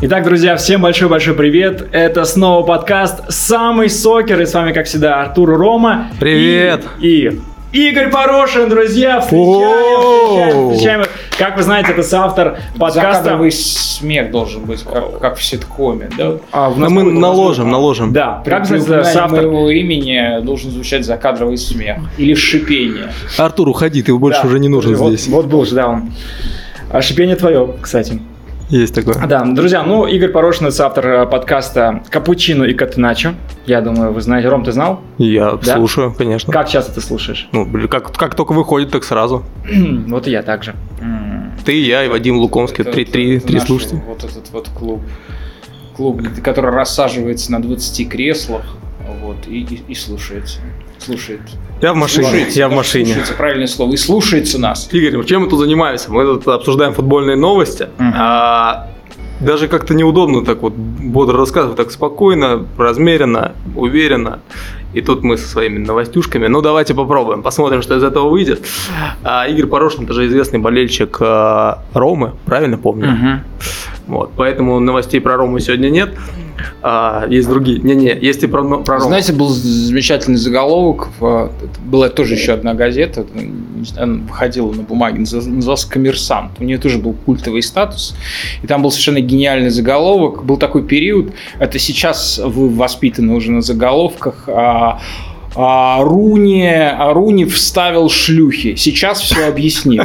Итак, друзья, всем большой-большой привет. Это снова подкаст «Самый сокер». И с вами, как всегда, Артур Рома. Привет. И, и Игорь Порошин, друзья. Встречаем, встречаем, встречаем. Как вы знаете, это соавтор подкаста. Закадровый смех должен быть, как, как в ситкоме, да? А, в мы наложим, наложим. Да, Как как упоминание соавтор? моего имени должен звучать закадровый смех. Или шипение. Артур, уходи, ты больше Да. уже не нужен вот, здесь. Вот был же, да, он. А шипение твое, кстати. Есть такое. Да, друзья, ну, Игорь Порошин, это автор э, подкаста «Капучино и Катеначо». Я думаю, вы знаете. Ром, ты знал? Я Да? слушаю, конечно. Как часто ты слушаешь? Ну, как, как только выходит, так сразу. вот и я также. Ты, я и Вадим Лукомский, Это три, вот- три, это три слушателя. Вот этот вот клуб. Клуб, который рассаживается на 20 креслах вот, и, и- и слушается. Слушает. Я в машине, Слушается, я в машине. Слушается, правильное слово. И слушается нас. Игорь, чем мы тут занимаемся? Мы тут обсуждаем футбольные новости. Мгм. А, даже как-то неудобно так вот бодро рассказывать, так спокойно, размеренно, уверенно. И тут мы со своими новостюшками. Ну, давайте попробуем, посмотрим, что из этого выйдет. А, Игорь Порошин, это же известный болельщик а, Ромы, правильно помню? Мгм. Вот, поэтому новостей про Рому сегодня нет. А, есть другие. Не-не, есть и про, про Рому. Знаете, был замечательный заголовок. это была тоже еще одна газета. Она выходила на бумаге, называлась «Коммерсант». У нее тоже был культовый статус. И там был совершенно гениальный заголовок. Был такой период. Это сейчас вы воспитаны уже на заголовках. а, а, Руни, а Руни вставил шлюхи. Сейчас все объяснил.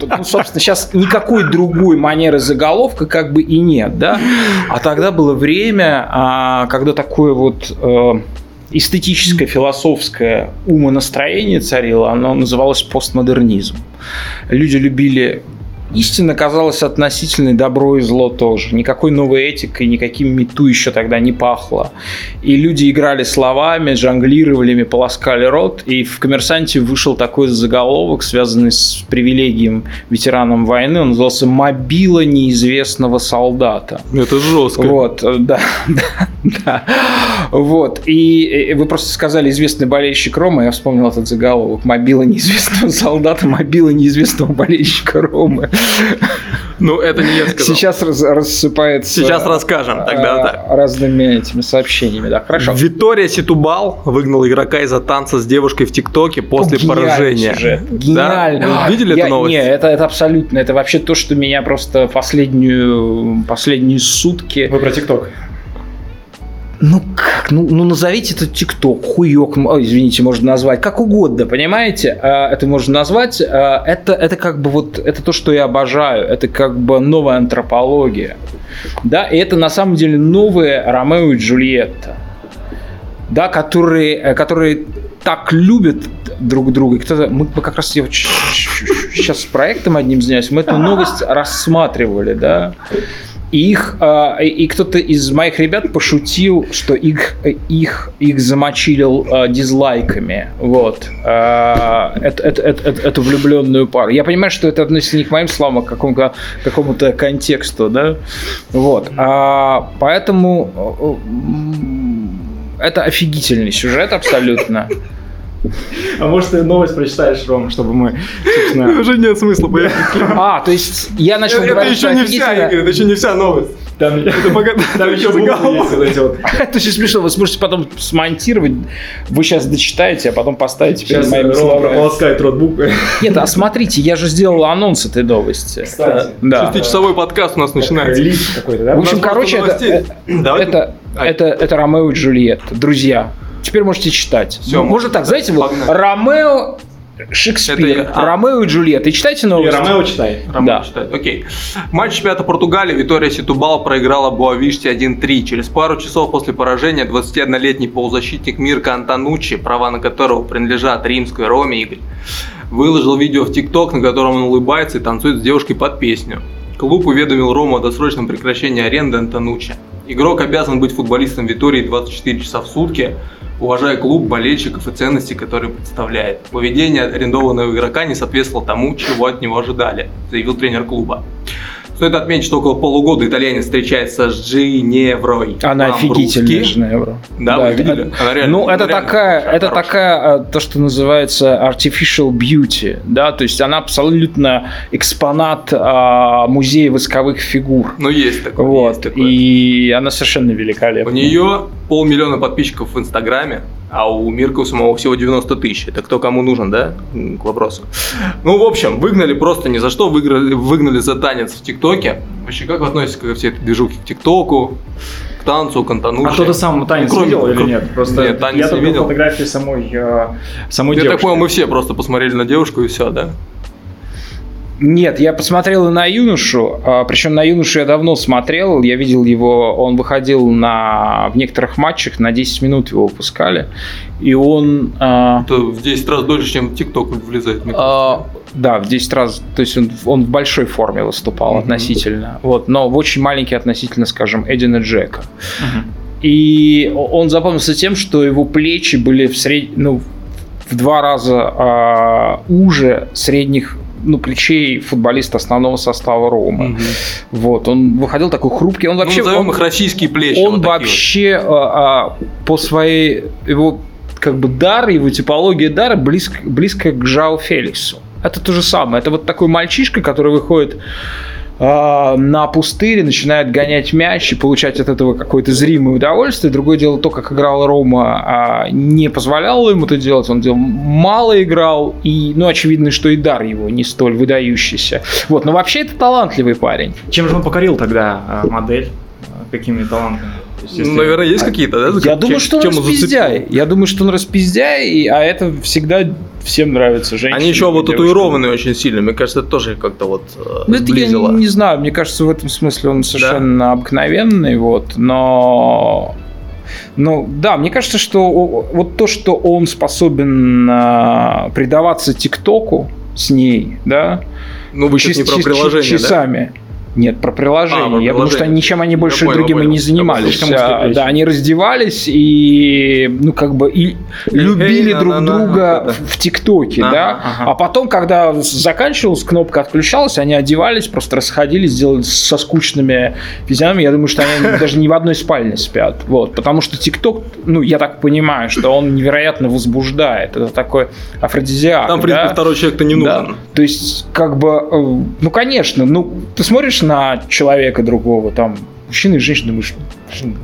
Ну, собственно, сейчас никакой другой манеры заголовка как бы и нет, да? А тогда было время, а, когда такое вот э, эстетическое, философское умонастроение царило, оно называлось постмодернизм. Люди любили Истина казалась относительной, добро и зло тоже. Никакой новой этикой, никаким мету еще тогда не пахло. И люди играли словами, жонглировали, ими полоскали рот. И в «Коммерсанте» вышел такой заголовок, связанный с привилегием ветеранам войны. Он назывался «Мобила неизвестного солдата». Это жестко. Вот, э, да, да, да. Вот. И э, вы просто сказали известный болельщик Рома, я вспомнил этот заголовок. Мобила неизвестного солдата, мобила неизвестного болельщика Ромы. Ну, это не я сказал. Сейчас раз- рассыпается... Сейчас расскажем, тогда э, так. Разными этими сообщениями, да, хорошо. Витория Ситубал выгнал игрока из-за танца с девушкой в ТикТоке после Гениальный поражения. сюжет. Да? Гениально. Вы видели Я- эту новость? Не, это, это абсолютно. Это вообще то, что меня просто последнюю, последние сутки Вы про ТикТок. Ну как? Ну, ну назовите это ТикТок, хуёк, извините, можно назвать как угодно, понимаете? А, Это можно назвать. а, Это, это как бы вот это то, что я обожаю. Это как бы новая антропология. Да, и это на самом деле новые Ромео и Джульетта. Да, которые, э, которые так любят друг друга. Кто-то, мы, как раз я сейчас с проектом одним занимаюсь, мы эту новость рассматривали, да. И их а, и, кто-то из моих ребят пошутил, что их их их замочилил а, дизлайками, вот А, это, это, это, это- влюбленную пару. Я понимаю, что это относится не к моим словам, а к какому-то какому-то контексту, да, вот. А, поэтому э, м, это офигительный сюжет абсолютно. А может, ты новость прочитаешь, Ром, чтобы мы, собственно... Уже нет смысла, поехали. А, то есть я начал Это говорить, еще не вся. Игорь, это еще не вся новость. Там, пока- там еще буквы есть вот эти вот. Это очень смешно. Вы сможете потом смонтировать. Вы сейчас дочитаете, а потом поставите перед Сейчас моими Рома словами. прополоскает рот буквы. Нет, а смотрите, я же сделал анонс этой новости. Кстати. Да. Шестичасовой подкаст у нас начинается. Лист какой-то, да? В общем, короче, это, это, это, это Ромео и Джульетта. Друзья, теперь можете читать. Всё, Ну, Можно так, знаете, вот. Ромео Шекспир, Это. А. Ромео и Джульетта. И читайте И новости. Ромео читай. Роман Да. читает. Окей. Матч чемпионата Португалии Витория Ситубал проиграла Боавиште 1-3. Через пару часов после поражения 21-летний полузащитник Мирка Антонуччи, права на которого принадлежат римской Роме Игорь, выложил видео в ТикТок, на котором он улыбается и танцует с девушкой под песню. Клуб уведомил Рому о досрочном прекращении аренды Антонуччи. Игрок обязан быть футболистом Витории 24 часа в сутки, уважая клуб, болельщиков и ценности, которые представляет. Поведение арендованного игрока не соответствовало тому, чего от него ожидали, заявил тренер клуба. Стоит отметить, что около полугода итальянец встречается с Женеврой. Она офигительная По-русски. Женевра. Да, вы видели? Она реально- ну, это реально такая, это хорошая. такая, э, то, что называется artificial beauty, да, то есть она абсолютно экспонат а, музея восковых фигур. Ну, есть такое. есть Вот, такое. и она совершенно великолепна. У нее полмиллиона подписчиков в Инстаграме, а у Мирка у самого всего 90 тысяч. Это кто кому нужен, да? К вопросу. Ну, в общем, выгнали просто ни за что, выиграли, выгнали за танец в ТикТоке. Вообще, как вы относитесь ко всей этой движухе к ТикТоку, к танцу, к Антонуше? А кто-то сам танец кроме- видел или нет? Просто Нет, танец я не видел фотографии самой, э, самой Я так девушки. понял, мы все просто посмотрели на девушку и все, да? Нет, я посмотрел и на юношу, а, причем на юношу я давно смотрел, я видел его, он выходил на, в некоторых матчах, на 10 минут его выпускали, и он... а, Это в 10 раз дольше, чем ТикТок влезает. А, да, в 10 раз, то есть он, он в большой форме выступал Мгм. относительно, вот, но в очень маленький относительно, скажем, Эдина Джека. Мгм. И он запомнился тем, что его плечи были в сред... ну, в два раза а, уже средних ну, плечей футболиста основного состава Рома. Мгм. Вот, он выходил такой хрупкий, он Ну, вообще... назовем он- их российские плечи. он вот такие вот. вообще а, а, по своей его как бы дар, его типология дара близко, близко к Жао Феликсу. Это то же самое. Это вот такой мальчишка, который выходит на пустырь и начинает гонять мяч и получать от этого какое-то зримое удовольствие. Другое дело, то, как играл Рома, а, не позволяло ему это делать. Он делал мало играл, и, ну, очевидно, что и дар его не столь выдающийся. Вот, но вообще это талантливый парень. Чем же он покорил тогда э, модель? Э, Какими талантами? Есть, если- наверное, есть какие-то, да? Я думаю, что он распиздяй. Я думаю, что он распиздяй, и- а это всегда всем нравится. Женщинам, Они еще вот татуированные очень сильно. Мне кажется, это тоже как-то вот э, Ну, это я не, не знаю, мне кажется, в этом смысле он совершенно обыкновенный, вот, но... Ну, да, мне кажется, что вот то, что он способен а, предаваться ТикТоку с ней, да, Ну, вы сейчас чис- не про приложение, да? Нет, про приложение. А, про Я думаю, что приложение. ничем они больше Я понял, другим и не занимались. А. Да, они раздевались и, ну, как бы, и любили эй, друг друга в ТикТоке, да. ага. А потом, когда заканчивалась, кнопка отключалась, они одевались, просто расходились, делали со скучными физиономиями. Я думаю, что они даже не в одной спальне спят. Вот, потому что ТикТок, ну, я так понимаю, что он невероятно возбуждает. Это такой афродизиак. Там, в принципе, да? второй человек-то не Да. нужен. То есть, как бы, э, ну, конечно, ну, ты смотришь на человека другого, там, мужчина и женщина, думаешь, «Блин,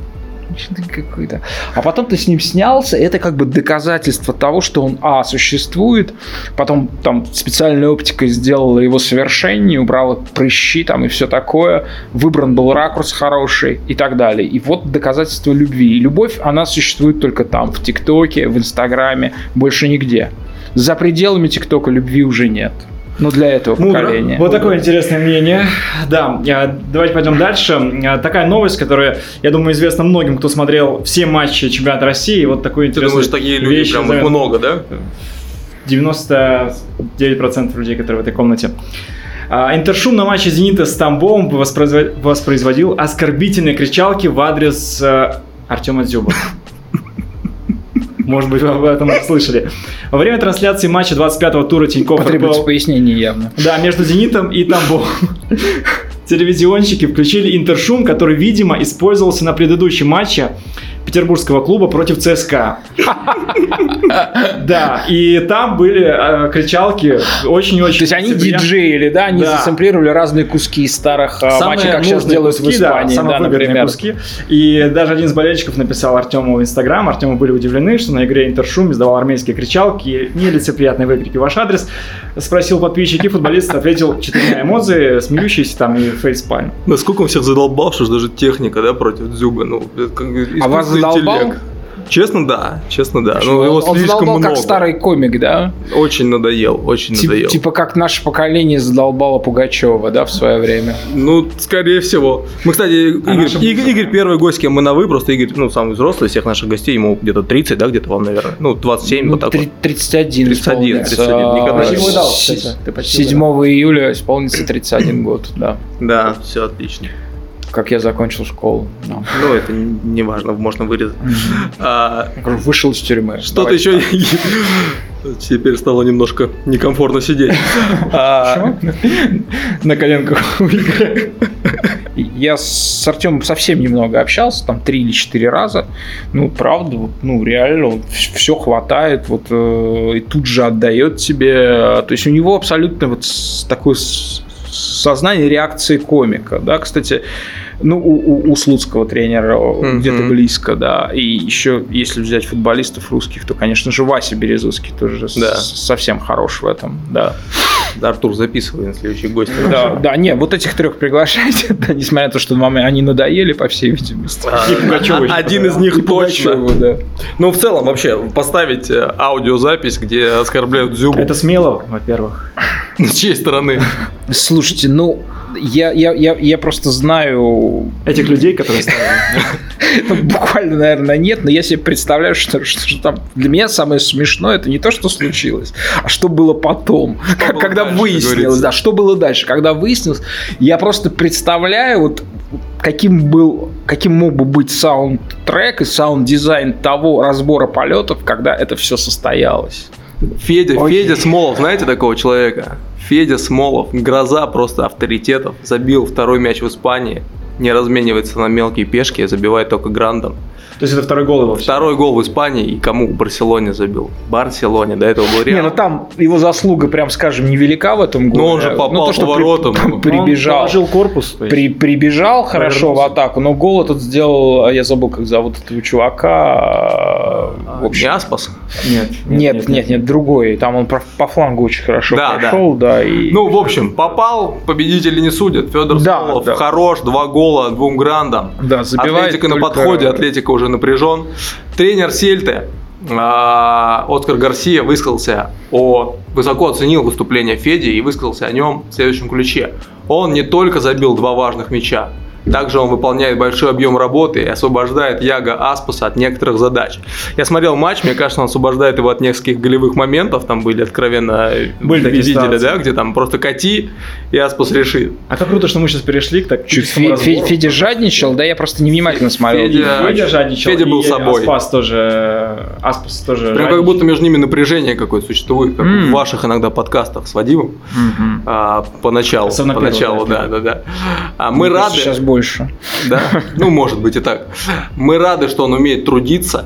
мужчина какой-то. А потом ты с ним снялся, это как бы доказательство того, что он, а, существует, потом там специальная оптика сделала его совершеннее, убрала прыщи там и все такое, выбран был ракурс хороший и так далее. И вот доказательство любви. И любовь, она существует только там, в ТикТоке, в Инстаграме, больше нигде. За пределами ТикТока любви уже нет. Ну, для этого Мудро. поколения. Вот такое интересное мнение. Да, э, давайте пойдем дальше. Э, Такая новость, которая, я думаю, известна многим, кто смотрел все матчи чемпионата России. Вот такой Ты интересный думаешь, такие люди прям их много, да? 99% людей, которые в этой комнате. А, Интершум на матче «Зенита» с воспроизво- воспроизводил оскорбительные кричалки в адрес э, Артема Дзюба. Может быть, вы об этом слышали. Во время трансляции матча 25-го тура Тинькофф РПЛ пояснение явно. да, между «Зенитом» и Тамбовом. Телевизионщики включили интершум, который, видимо, использовался на предыдущем матче петербургского клуба против ЦСКА. Да, и там были э, кричалки очень-очень... То есть они диджеили, да, они засэмплировали разные куски из старых Самые матчей, как сейчас делают куски, в Испании, самые да, выгодные например. куски. И даже один из болельщиков написал Артему в Инстаграм. Артему были удивлены, что на игре Интершум издавал армейские кричалки и нелицеприятные выкрики в ваш адрес. Спросил подписчики, футболист ответил четырьмя эмодзи, смеющиеся там и фейспальм. Насколько он всех задолбал, что даже техника, да, против Дзюба. Ну, А вас искусственный задолбал? интеллект. Честно, да. Честно, да. Почему? Ну, его он слишком задолбал много. как старый комик, да? Очень надоел, очень Тип- надоел. типа как наше поколение задолбало Пугачева, да, в свое время. Ну, скорее всего. Мы, кстати, Игорь, наша Игорь, Игорь первый гость, кем мы на вы, просто Игорь, ну, самый взрослый из всех наших гостей, ему где-то 30, да, где-то вам, наверное, ну, 27, Ну, вот так три- вот. 31 31, исполнится. 31, никогда А, не почти 7 июля исполнится 31 год, да. Да, все отлично. Как я закончил школу. да. Ну, это не важно, можно вырезать. А, Вышел из тюрьмы. Что-то еще... Теперь стало немножко некомфортно сидеть. А, На коленках. Я с Артемом совсем немного общался, там три или четыре раза. Ну, правда, ну, реально, все хватает, вот, э, и тут же отдает тебе. То есть у него абсолютно вот с- сознание реакции комика, да, кстати, ну, у, у- у слуцкого тренера Мгм. где-то близко, да. И еще, если взять футболистов русских, то, конечно же, Вася Березовский тоже Да. совсем хорош в этом, да. Да, Артур, записывай на следующий гость. Да, да, не, вот этих трех приглашайте, да, несмотря на то, что маме они надоели, по всей видимости. Еще. А, Один из них точно. Да. Ну, в целом, вообще, поставить э, аудиозапись, где оскорбляют Зюбу. Это смело, во-первых. С чьей стороны? Слушайте, ну, я, я, я, я просто знаю, Этих людей, которые ставили. ну, буквально, наверное, нет, но я себе представляю, что, что, что там для меня самое смешное, это не то, что случилось, а что было потом, было когда дальше, выяснилось, да, что было дальше, когда выяснилось, я просто представляю, вот каким был, каким мог бы быть саундтрек и саунд-дизайн того разбора полетов, когда это все состоялось. Федя, Окей. Федя Смолов, знаете такого человека? Федя Смолов, гроза просто авторитетов, забил второй мяч в Испании, не разменивается на мелкие пешки, забивает только грандом. То есть это второй гол его. Второй гол в Испании и кому в Барселоне забил? Барселоне, до этого был Не, Реал. ну там его заслуга, прям скажем, невелика в этом году. Ну, он же попал по воротам. при- прибежал. Он положил корпус. то. При, прибежал хорошо в Повернулся. атаку, но гол этот сделал, а я забыл, как зовут этого чувака. В Не общем, Аспас? Нет, нет, нет, нет, другой. Там он по, флангу очень хорошо Да, прошел, да. и... Ну, в общем, попал, победители не судят. Федор Да, Смолов да. хорош, два гола, двум грандам. да, забивает Атлетика на подходе, Атлетика уже напряжен. Тренер Сельты а, Оскар Гарсия высказался о высоко оценил выступление Феди и высказался о нем в следующем ключе. Он не только забил два важных мяча, также он выполняет большой объем работы и освобождает Яга Аспаса от некоторых задач. Я смотрел матч, мне кажется, он освобождает его от нескольких голевых моментов, там были откровенно Были такие видели, ситуации. да, где там просто кати, и Аспас решит. А как круто, что мы сейчас перешли к так Чуть Фе-. Фе- Федя жадничал, да, я просто невнимательно смотрел. Федя- Федя жадничал, Федя был и собой. Аспас тоже, Аспас тоже Прям как жадничал. будто между ними напряжение какое-то существует, как М. в ваших иногда подкастах с Вадимом. Мгм. А, поначалу, Особенно поначалу, первого, да, да, да. А мы рады, Сейчас больше. да, ну может быть и так. Мы рады, что он умеет трудиться.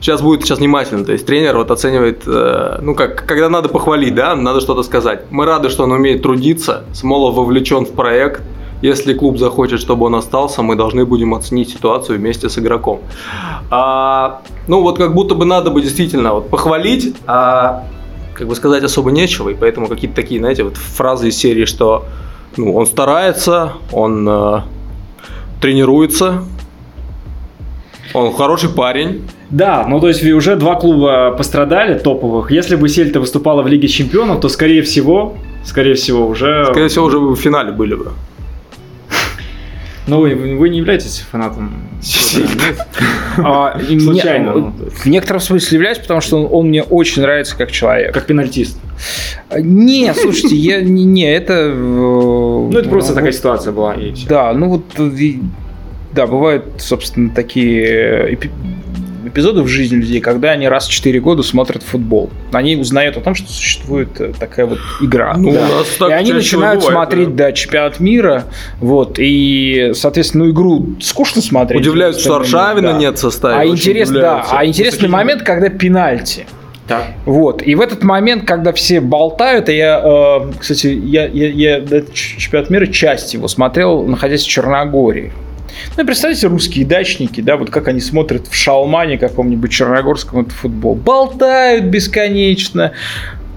Сейчас будет сейчас внимательно, то есть тренер вот оценивает, э, ну как, когда надо похвалить, да, надо что-то сказать. Мы рады, что он умеет трудиться. Смолов вовлечен в проект. Если клуб захочет, чтобы он остался, мы должны будем оценить ситуацию вместе с игроком. А, ну вот как будто бы надо бы действительно вот похвалить, а как бы сказать особо нечего, и поэтому какие-то такие, знаете, вот фразы из серии, что ну, он старается, он э, тренируется, он хороший парень. Да, ну то есть уже два клуба пострадали топовых. Если бы Сельта выступала в Лиге Чемпионов, то скорее всего, скорее всего уже... Скорее всего, уже в финале были бы. Ну вы, вы не являетесь фанатом? А, Случайно, ну. В некотором смысле являюсь, потому что он, мне очень нравится как человек. Как пенальтист. Не, слушайте, я не, не это. Ну это просто такая ситуация была и все. Да, ну вот э, да, бывают, собственно, такие эпи- эпизоды в жизни людей, когда они раз в 4 года смотрят футбол. Они узнают о том, что существует э, такая вот игра. Ну, Да. у нас так и они начинают бывает, смотреть, да. да, чемпионат мира, вот, и, соответственно, ну, игру скучно смотреть. Удивляются, что Аршавина да. нет в составе. А, интерес, да, а интересный Высокий момент, когда пенальти. Так. Вот. И в этот момент, когда все болтают, и я, э, кстати, я, я, я этот чемпионат мира, часть его смотрел, находясь в Черногории. Ну, представьте, русские дачники, да, вот как они смотрят в шалмане каком-нибудь черногорском этот футбол. Болтают бесконечно,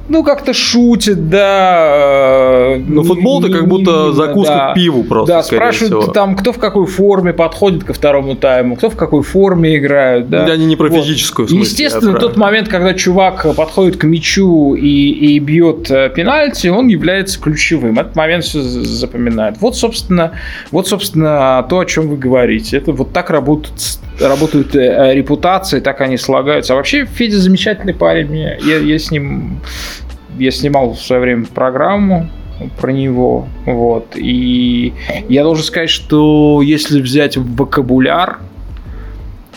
ну, как-то шутят, да. э, Ну, футбол-то как будто закуска да. к пиву просто, Да, спрашивают всего. там, кто в какой форме подходит ко второму тайму, кто в какой форме играют, да. Они не про Вот. физическую смысле, Естественно, тот момент, когда чувак подходит к мячу и, и бьет э, пенальти, он является ключевым. Этот момент все запоминает. Вот, собственно, вот, собственно, то, о чем вы говорите. Это вот так работают, с- работают э, репутации, так они слагаются. А вообще, Федя замечательный парень. Я, я с ним я снимал в свое время программу про него, вот, и я должен сказать, что если взять вокабуляр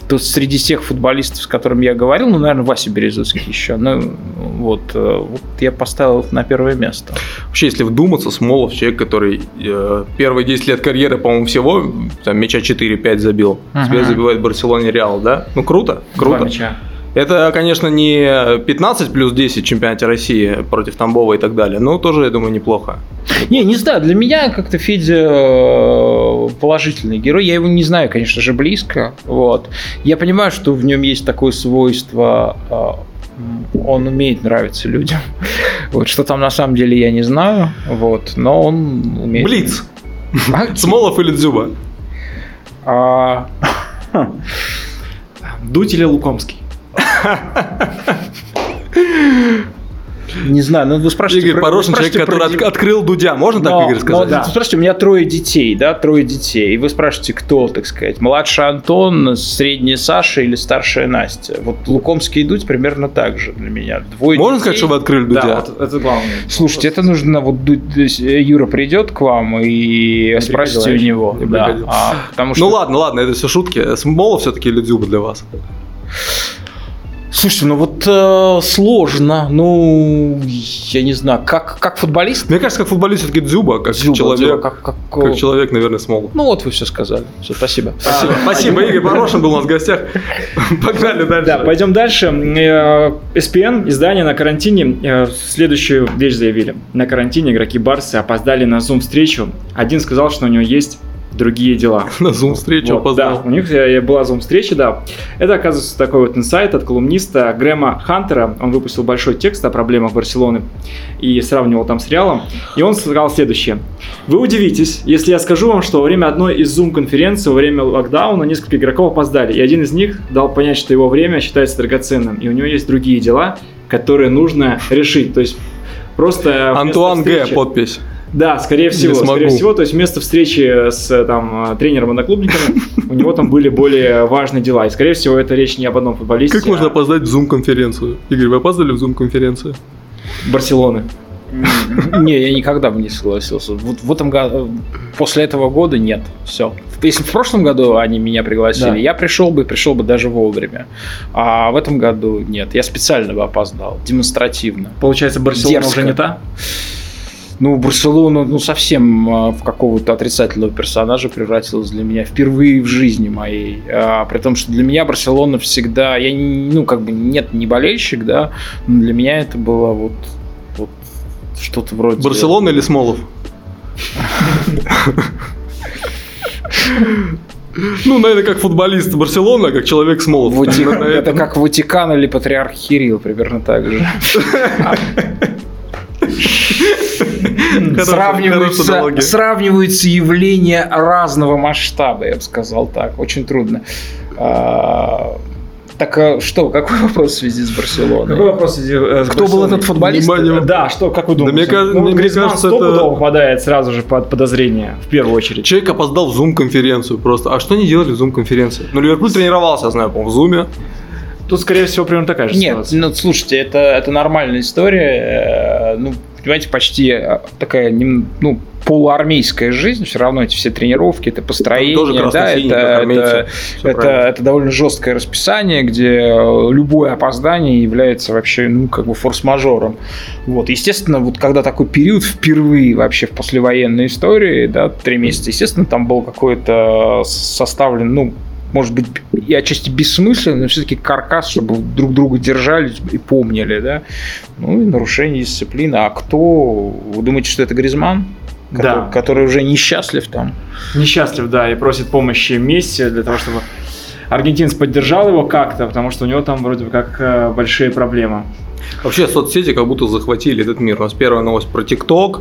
то среди тех футболистов, с которыми я говорил, ну, наверное, Вася Березуцкий еще, ну, вот, э, вот я поставил на первое место. Вообще, если вдуматься, Смолов человек, который э, первые 10 лет карьеры, по-моему, всего, там, мяча 4-5 забил, uh-huh. теперь забивает Барселоне Реал, да? Ну, круто, круто. Два мяча. Это, конечно, не 15 плюс 10 в чемпионате России против Тамбова и так далее, но тоже, я думаю, неплохо. Не, не знаю, для меня как-то Федя э, положительный герой. Я его не знаю, конечно же, близко. Вот. Я понимаю, что в нем есть такое свойство э, он умеет нравиться людям. Вот что там на самом деле я не знаю, вот, но он умеет. Блиц. А? Смолов или Дзюба? А... Дудь или Лукомский? Не знаю, ну вы спрашиваете... Игорь Порошин, человек, который про... открыл Дудя, можно но, так, Игорь, сказать? Но, да. Спрашивайте, у меня трое детей, да, трое детей, и вы спрашиваете, кто, так сказать, младший Антон, средний Саша или старшая Настя? Вот Лукомский и Дудь примерно так же для меня. Двое можно детей. сказать, что вы открыли Дудя? Да, вот, это главное. Слушайте, это нужно, вот Юра придет к вам и не спросите у него. Да, а, потому ну что... Ну ладно, ладно, это все шутки. Смола все-таки или Дзюба для вас? Слушайте, ну вот э, сложно. Ну, я не знаю, как, как футболист. Мне кажется, как футболист все-таки Дзюба, как Дзюба, человек. Дзюба, как, как, как человек, наверное, смог. Ну вот вы все сказали. Все, спасибо. Спасибо, а, спасибо. Игорь Порошин был у нас в гостях. Погнали дальше. Да, пойдем дальше. SPN, э, издание на карантине, э, следующую вещь заявили. На карантине игроки Барсы опоздали на Zoom-встречу. Один сказал, что у него есть другие дела. На Zoom-встречу вот, опоздал. Да, у них была Zoom-встреча, да. Это, оказывается, такой вот инсайт от колумниста Грэма Хантера. Он выпустил большой текст о проблемах Барселоны и сравнивал там с Реалом. И он сказал следующее. Вы удивитесь, если я скажу вам, что во время одной из Zoom-конференций, во время локдауна, несколько игроков опоздали. И один из них дал понять, что его время считается драгоценным. И у него есть другие дела, которые нужно решить. То есть просто... Антуан Г. подпись. Да, скорее всего, скорее всего. То есть вместо встречи с там, тренером-одноклубниками у него там были более важные дела. И, скорее всего, это речь не об одном футболисте. Как можно а опоздать в Zoom-конференцию? Игорь, вы опоздали в Zoom-конференцию? Барселоны. Не, я никогда бы не согласился. Вот в этом году, после этого года нет. Все. Если в прошлом году они меня пригласили, да. я пришел бы, пришел бы даже вовремя. А в этом году нет. Я специально бы опоздал, демонстративно. Получается, Барселона Дерзко. уже не та? Ну, Барселона ну, совсем а, в какого-то отрицательного персонажа превратилась для меня впервые в жизни моей. А, при том, что для меня Барселона всегда, я, ну, как бы, нет, не болельщик, да, но для меня это было вот, вот что-то вроде... Барселона или Смолов? Ну, наверное, как футболист Барселона, как человек Смолов. Это как Ватикан или Патриарх Кирилл, примерно так же. Сравниваются, сравниваются явления разного масштаба, я бы сказал так. Очень трудно. А, так а что, какой вопрос в связи с Барселоной? Какой вопрос в связи э, с Кто был этот футболист? Внимание. Да, что, как вы думаете? Да, мне, ну, мне Гризман кажется, это... попадает сразу же под подозрение, в первую очередь. Человек опоздал в Zoom-конференцию просто. А что они делали в Zoom-конференции? Ну, Ливерпуль тренировался, я знаю, по-моему, в Zoom. Тут, скорее всего, примерно такая же Нет, ситуация. ну, слушайте, это, это нормальная история. Э, ну, понимаете, почти э, такая, ну, полуармейская жизнь, все равно эти все тренировки, это построение, тоже да, это, это, это, это довольно жесткое расписание, где э, любое опоздание является вообще, ну, как бы форс-мажором. Вот, естественно, вот когда такой период впервые вообще в послевоенной истории, да, три месяца, естественно, там был какой-то составлен, ну, может быть, и отчасти бессмысленно, но все-таки каркас, чтобы друг друга держали и помнили, да. Ну и нарушение дисциплины. А кто? Вы думаете, что это Гризман? Который, да. который уже несчастлив там. Несчастлив, да, и просит помощи Месси для того, чтобы аргентинец поддержал его как-то, потому что у него там вроде бы как э, большие проблемы. Вообще соцсети как будто захватили этот мир. У нас первая новость про ТикТок,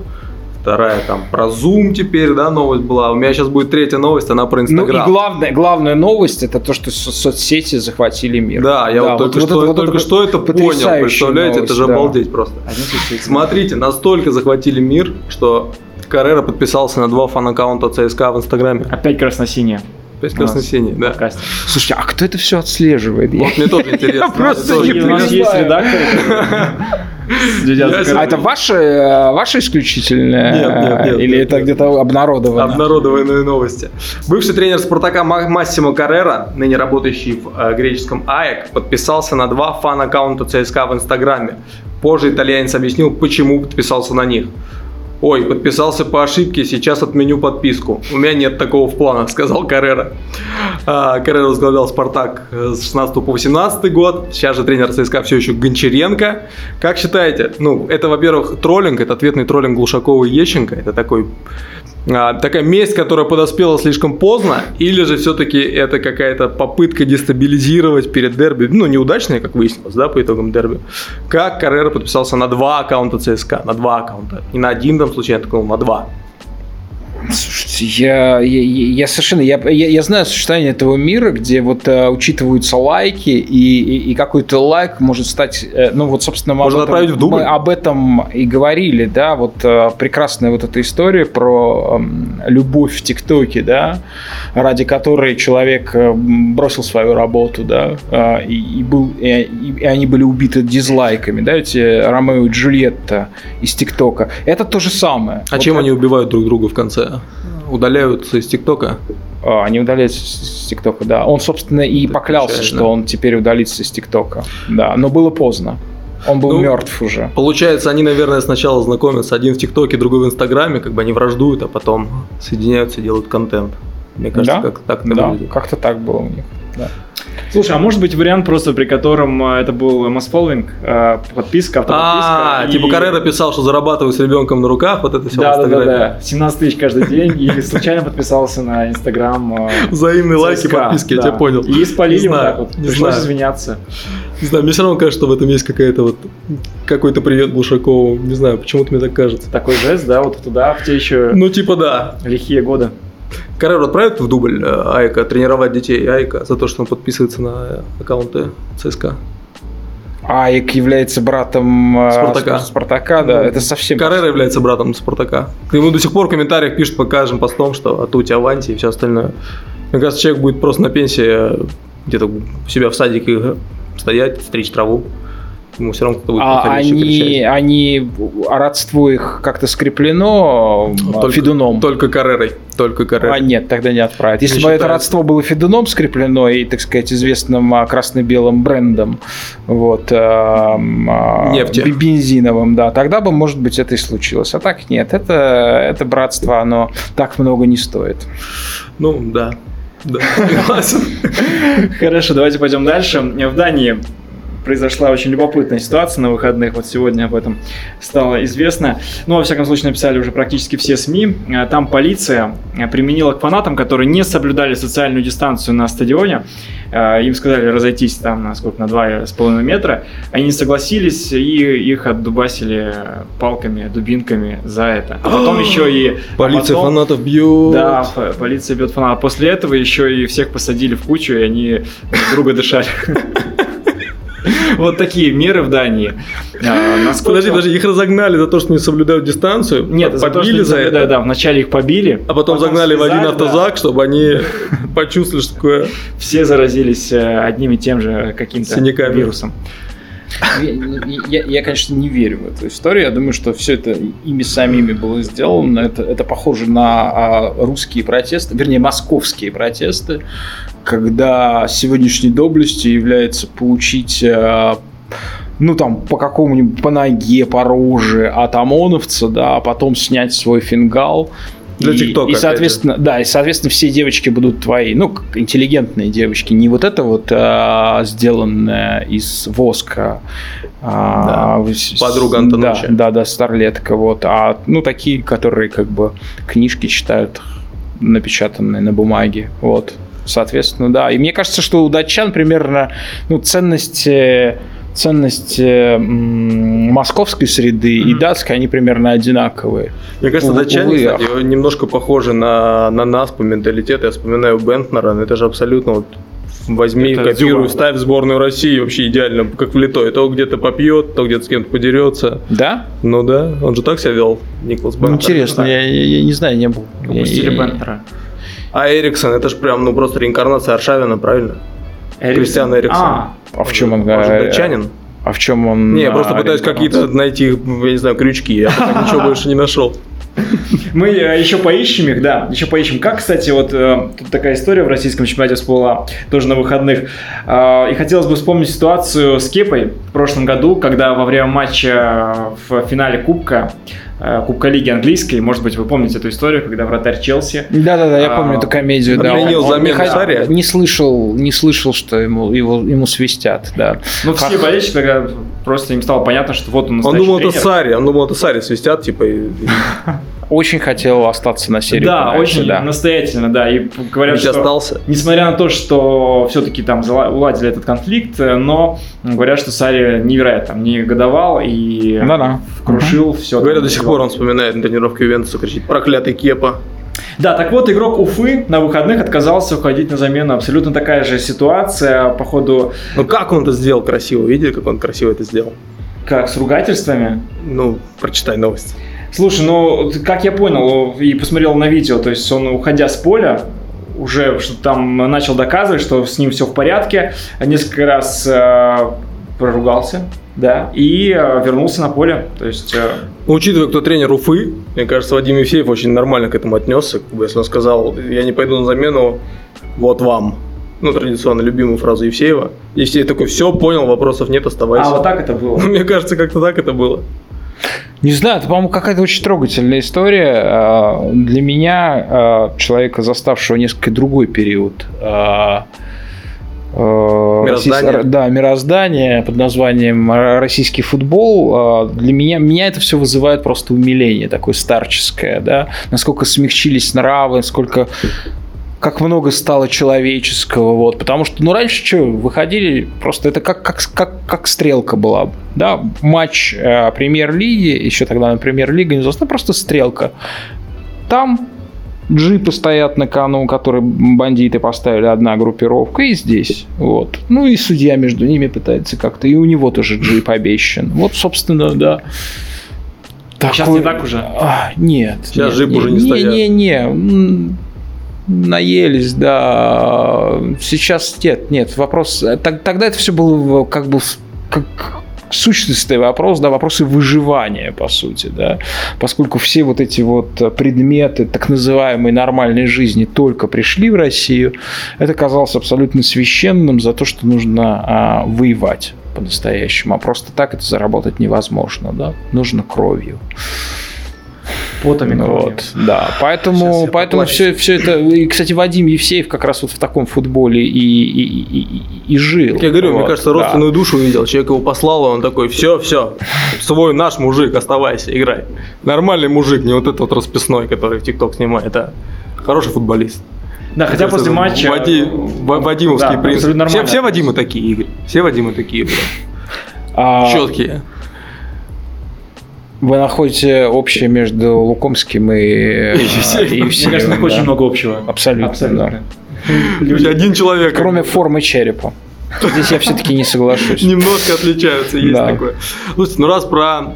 вторая там про Zoom теперь, да, новость была. У меня сейчас будет третья новость, она про Инстаграм. Ну и главная, главная новость это то, что со- соцсети захватили мир. Да, я да, вот, вот только, вот что, это, только вот что это понял, представляете, новость, это же да. обалдеть просто. Смотрите, настолько захватили мир, что Каррера подписался на два фан-аккаунта ЦСКА в Инстаграме. Опять красно-синие. Опять красно-синий, да. Подкасте. Слушайте, а кто это все отслеживает? Вот мне тоже интересно. Я просто не У нас есть редактор. А это ваше, э, ваше исключительное? Нет, нет, нет, Или это где-то обнародовано? Обнародованные новости. Бывший тренер Спартака Ма- Массимо Каррера, ныне работающий в э, греческом АЭК, подписался на два фан-аккаунта ЦСКА в Инстаграме. Позже итальянец объяснил, почему подписался на них. Ой, подписался по ошибке, сейчас отменю подписку. У меня нет такого в планах, сказал Каррера. А, Каррера возглавлял Спартак с 16 по 18 год. Сейчас же тренер ЦСКА все еще Гончаренко. Как считаете? Ну, это, во-первых, троллинг, это ответный троллинг Глушакова и Ещенко. Это такой такая месть, которая подоспела слишком поздно, или же все-таки это какая-то попытка дестабилизировать перед дерби, ну, неудачная, как выяснилось, да, по итогам дерби. Как Каррера подписался на два аккаунта ЦСКА, на два аккаунта. Не на один там случайно, так, на два. Слушайте, я, я, я совершенно... Я, я, я знаю существование этого мира, где вот э, учитываются лайки, и, и, и какой-то лайк может стать... э, ну вот, собственно, мы Можно об, этом, в дубль. мы об этом и говорили, да, вот э, прекрасная вот эта история про эм, любовь в ТикТоке, да, ради которой человек э, бросил свою работу, да, э, и, и был, и- и они были убиты дизлайками, да, эти Ромео и Джульетта из ТикТока. Это то же самое. А Вот чем это- они убивают друг друга в конце? Удаляются из ТикТока? А, Они удаляются с ТикТока, да. Он, собственно, и Это поклялся, печально. что он теперь удалится из ТикТока. Да, но было поздно. Он был Ну, мертв уже. Получается, они, наверное, сначала знакомятся, один в ТикТоке, другой в Инстаграме, как бы они враждуют, а потом соединяются и делают контент. Мне кажется, Да? как так Да, выглядит. как-то так было у них. Да. Слушай, а может быть вариант просто, при котором э, это был масс-фолловинг, э, подписка, автоподписка. А, и- типа Каррера писал, что зарабатываю с ребенком на руках, вот это все в Да, да, да, Инстаграме. да. 17 тысяч каждый день. И случайно подписался на Инстаграм. э, Взаимные лайки, подписки, я да. тебя понял. И спалили вот так вот. не Пришлось извиняться. Не знаю, мне все равно кажется, что в этом есть какая-то вот какой-то привет Глушакову. Не знаю, почему-то мне так кажется. Такой жест, да, вот туда, в те еще Ну, типа, да. лихие годы. Каррер отправит в дубль э, Айка, тренировать детей Айка за то, что он подписывается на э, аккаунты ЦСКА. Аик является братом э, Спартака. Спар- Спартака, да. Ну, это совсем... Каррера является братом Спартака. К нему до сих пор в комментариях пишут по каждым постом, что а тебя Аванти и все остальное. Мне кажется, человек будет просто на пенсии где-то у себя в садике стоять, стричь траву. Ему все равно кто-то будет А они, они, родство их как-то скреплено э, Только- Федуном. Только Каррерой. Только Каррерой. А нет, тогда не отправят. Если Не бы это родство было Федуном скреплено и, так сказать, известным а, красно-белым брендом, вот, а, Нефти. бензиновым, да, тогда бы, может быть, это и случилось. А так нет, это, это братство, оно так много не стоит. Ну, да. Да, согласен. Хорошо, давайте пойдем дальше. В Дании произошла очень любопытная ситуация на выходных. Вот сегодня об этом стало известно. Ну, во всяком случае, написали уже практически все СМИ. Э, Там полиция э, применила к фанатам, которые не соблюдали социальную дистанцию на стадионе. Э, Им сказали разойтись там на сколько, на 2,5 метра. Они не согласились и их отдубасили палками, дубинками за это. А потом еще и... Полиция потом- фанатов бьет. Да, полиция бьет фанатов. После этого еще и всех посадили в кучу, и они друг друга дышали. Вот такие меры в Дании. А, Подожди, подожди, их разогнали за то, что не соблюдают дистанцию. Нет, побили за это. Да, вначале их побили. А потом загнали в один да. автозак, чтобы они почувствовали, что такое. Все заразились э, одним и тем же каким-то вирусом. Я, я- конечно, не верю в эту историю. Я думаю, что все это ими самими было сделано. Это, это похоже на а, русские протесты, вернее, московские протесты, когда сегодняшней доблестью является получить а, ну там по какому-нибудь по ноге, по роже от ОМОНовца, да, а потом снять свой фингал. Для и, И, опять соответственно, да, и, соответственно, все девочки будут твои, ну, интеллигентные девочки, не вот это вот а, сделанное из воска. а, с- подруга да, Антоныча. Да, да, старлетка, вот, а, ну, такие, которые как бы книжки читают, напечатанные на бумаге, вот. Соответственно, да. И мне кажется, что у датчан примерно ну, ценность, ценность э, московской среды и Мгм. датской, они примерно одинаковые. Мне кажется, Увы, датчане, ах. кстати, немножко похожи на, на нас по менталитету. Я вспоминаю Бентнера, но это же абсолютно вот возьми, Это копируй, Дзюба. ставь в сборную России вообще идеально, как влитой. То где-то попьет, то где-то с кем-то подерется. Да? Ну да, он же так себя вел, Николас Бентнер. Интересно, я, я- я не знаю, не был. Я- Упустили я- Бентнера. А Эриксон, это же прям, ну просто реинкарнация Аршавина, правильно? Кристиан Эриксон. А, А в чем он? Э, датчанин. А в чем он? Не, я просто пытаюсь какие-то найти, я не знаю, крючки. Я ничего больше не нашел. Мы э, еще поищем их, да, еще поищем. Как, кстати, вот э, тут такая история в российском чемпионате всплыла тоже на выходных. Э, и хотелось бы вспомнить ситуацию с Кепой в прошлом году, когда во время матча в финале Кубка Э, Кубка Лиги английской. Может быть, вы помните эту историю, когда вратарь Челси... Да-да-да, я помню а, эту комедию. Да, он, он не, не слышал, не слышал, что ему, его, ему свистят, да. Ну, все болельщики тогда просто им стало понятно, что вот он Он думал, тренер. это Сари, он думал, это Сари свистят, типа... И... Очень хотел остаться на серии. Да, очень да. настоятельно, да. И говорят, Ведь что, остался. несмотря на то, что все-таки там уладили этот конфликт, но говорят, что Сари невероятно там не годовал и Да-да. крушил угу. все. Говорят, до сих пор он вспоминает на тренировке Ювентуса, кричит «проклятый Кепа». Да, так вот, игрок Уфы на выходных отказался уходить на замену. Абсолютно такая же ситуация по ходу... Ну как он это сделал красиво? Видели, как он красиво это сделал? Как, с ругательствами? Ну, прочитай новость. Слушай, ну, как я понял и посмотрел на видео, то есть он, уходя с поля, уже что там начал доказывать, что с ним все в порядке, несколько раз э, проругался, да, и э, вернулся на поле. То есть, э... Ну, учитывая, кто тренер Уфы, мне кажется, Вадим Евсеев очень нормально к этому отнесся. Если он сказал, я не пойду на замену, вот вам. Ну, традиционно любимую фразу Евсеева. Евсеев такой, все, понял, вопросов нет, оставайся. А, вот так это было? Мне кажется, как-то так это было. Не знаю, это, по-моему, какая-то очень трогательная история. А, для меня, а, человека, заставшего несколько другой период, а, Мироздание. Российс... Да, мироздание под названием российский футбол. Для меня, меня это все вызывает просто умиление такое старческое, да, насколько смягчились нравы, насколько как много стало человеческого, вот, потому что, ну, раньше что, выходили, просто это как, как, как, как стрелка была, да, матч э, премьер-лиги, еще тогда на премьер-лига не называлась, просто стрелка. Там джипы стоят на кону, которые бандиты поставили одна группировка, и здесь, вот. Ну, и судья между ними пытается как-то, и у него тоже джип обещан. Вот, собственно, да. Такой... Сейчас не так уже? А, нет. Сейчас нет, джип не, уже не, не стоят. Не-не-не наелись, да. Сейчас нет, нет, вопрос... Тогда это все было как бы как сущностный вопрос, да, вопросы выживания, по сути, да, поскольку все вот эти вот предметы так называемой нормальной жизни только пришли в Россию, это казалось абсолютно священным за то, что нужно а, воевать по-настоящему, а просто так это заработать невозможно, да, нужно кровью потом и Вот, да, поэтому, поэтому все, все это... И, кстати, Вадим Евсеев как раз вот в таком футболе и, и, и, и жил. Я говорю, вот, мне кажется, родственную да. душу увидел. Человек его послал, и он такой, все, все, свой наш мужик, оставайся, играй. Нормальный мужик, не вот этот вот расписной, который в ТикТок снимает, а хороший футболист. Да, хотя после матча... Вади, Вадимовский да, принцип. Все, все Вадимы такие, Игорь. Все Вадимы такие, блядь. А... Четкие. Вы находите общее между Лукомским и, и Мне кажется, у них очень много общего. Абсолютно. Люди, один человек. Кроме формы черепа. Здесь я все-таки не соглашусь. Немножко отличаются, есть да. такое. Слушайте, ну раз про...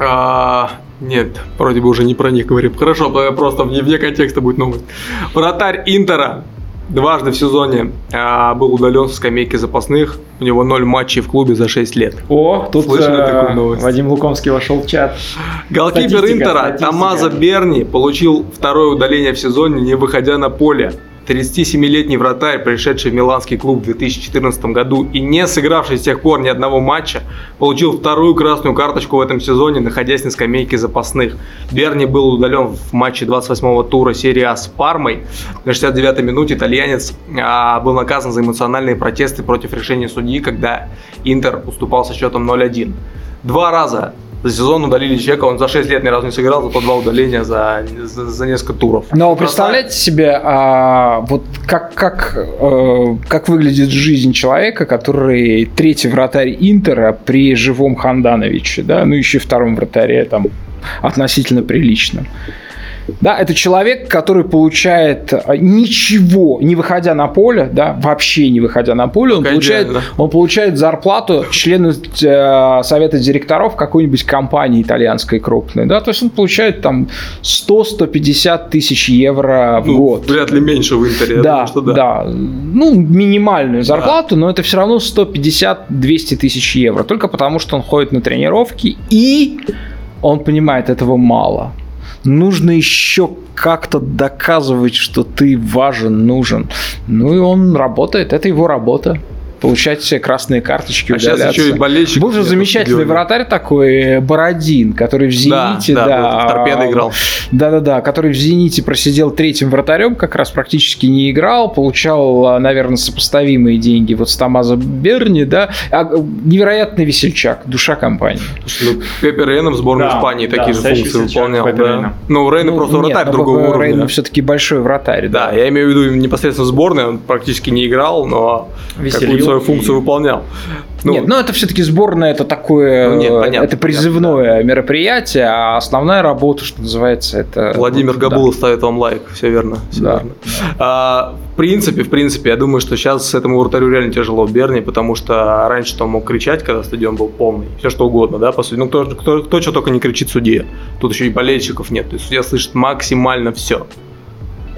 А, нет, вроде бы уже не про них говорим. Хорошо, просто вне контекста будет новость. Вратарь Интера дважды в сезоне а, был удален с скамейки запасных. У него ноль матчей в клубе за 6 лет. О, тут а, Вадим Лукомский вошел в чат. Голкипер Интера Тамаза Берни получил второе удаление в сезоне, не выходя на поле. 37-летний вратарь, пришедший в миланский клуб в 2014 году и не сыгравший с тех пор ни одного матча, получил вторую красную карточку в этом сезоне, находясь на скамейке запасных. Берни был удален в матче 28-го тура серии А с Пармой. На 69-й минуте итальянец а, был наказан за эмоциональные протесты против решения судьи, когда Интер уступал со счетом 0-1. Два раза за сезон удалили человека, он за 6 лет ни разу не сыграл, зато два удаления за, за, за несколько туров. Но представляете себе, а, вот как, как, э, как выглядит жизнь человека, который третий вратарь Интера при живом Хандановиче, да, ну еще втором вратаре там относительно приличном. Да, это человек, который получает а, ничего, не выходя на поле, да, вообще не выходя на поле, он, получает, он получает зарплату члена э, совета директоров какой-нибудь компании итальянской крупной, да, то есть он получает там 100-150 тысяч евро в ну, год. Вряд ли меньше в Интере. Да, думаю, что да. да. Ну, минимальную зарплату, да. но это все равно 150-200 тысяч евро, только потому что он ходит на тренировки и он понимает, этого мало нужно еще как-то доказывать, что ты важен, нужен. Ну и он работает, это его работа получать все красные карточки, а удаляться. сейчас еще и болельщик. Был же замечательный вратарь такой, Бородин, который в «Зените», да, да, да в торпедо играл. Да-да-да, который в «Зените» просидел третьим вратарем, как раз практически не играл, получал, наверное, сопоставимые деньги вот с Томазо Берни, да, а, невероятный весельчак, душа компании. Ну, Пепе Рейна в сборной да, Испании да, такие же функции выполнял. Да. Ну, Рейна ну, просто нет, вратарь другого уровня. Рейна все-таки большой вратарь. Да, да, я имею в виду непосредственно сборной, он практически не играл, но Веселил свою функцию и... выполнял. Ну, нет, ну это все-таки сборная, это такое, ну, нет, понятно, это призывное понятно, мероприятие, а основная работа, что называется, это... Владимир вот, Габулов да. ставит вам лайк, все верно. Все да. верно. А, в принципе, в принципе, я думаю, что сейчас этому вратарю реально тяжело в Берне, потому что раньше он мог кричать, когда стадион был полный, все что угодно, да, по сути. Ну, кто, кто, кто что только не кричит судье. Тут еще и болельщиков нет, то есть судья слышит максимально все.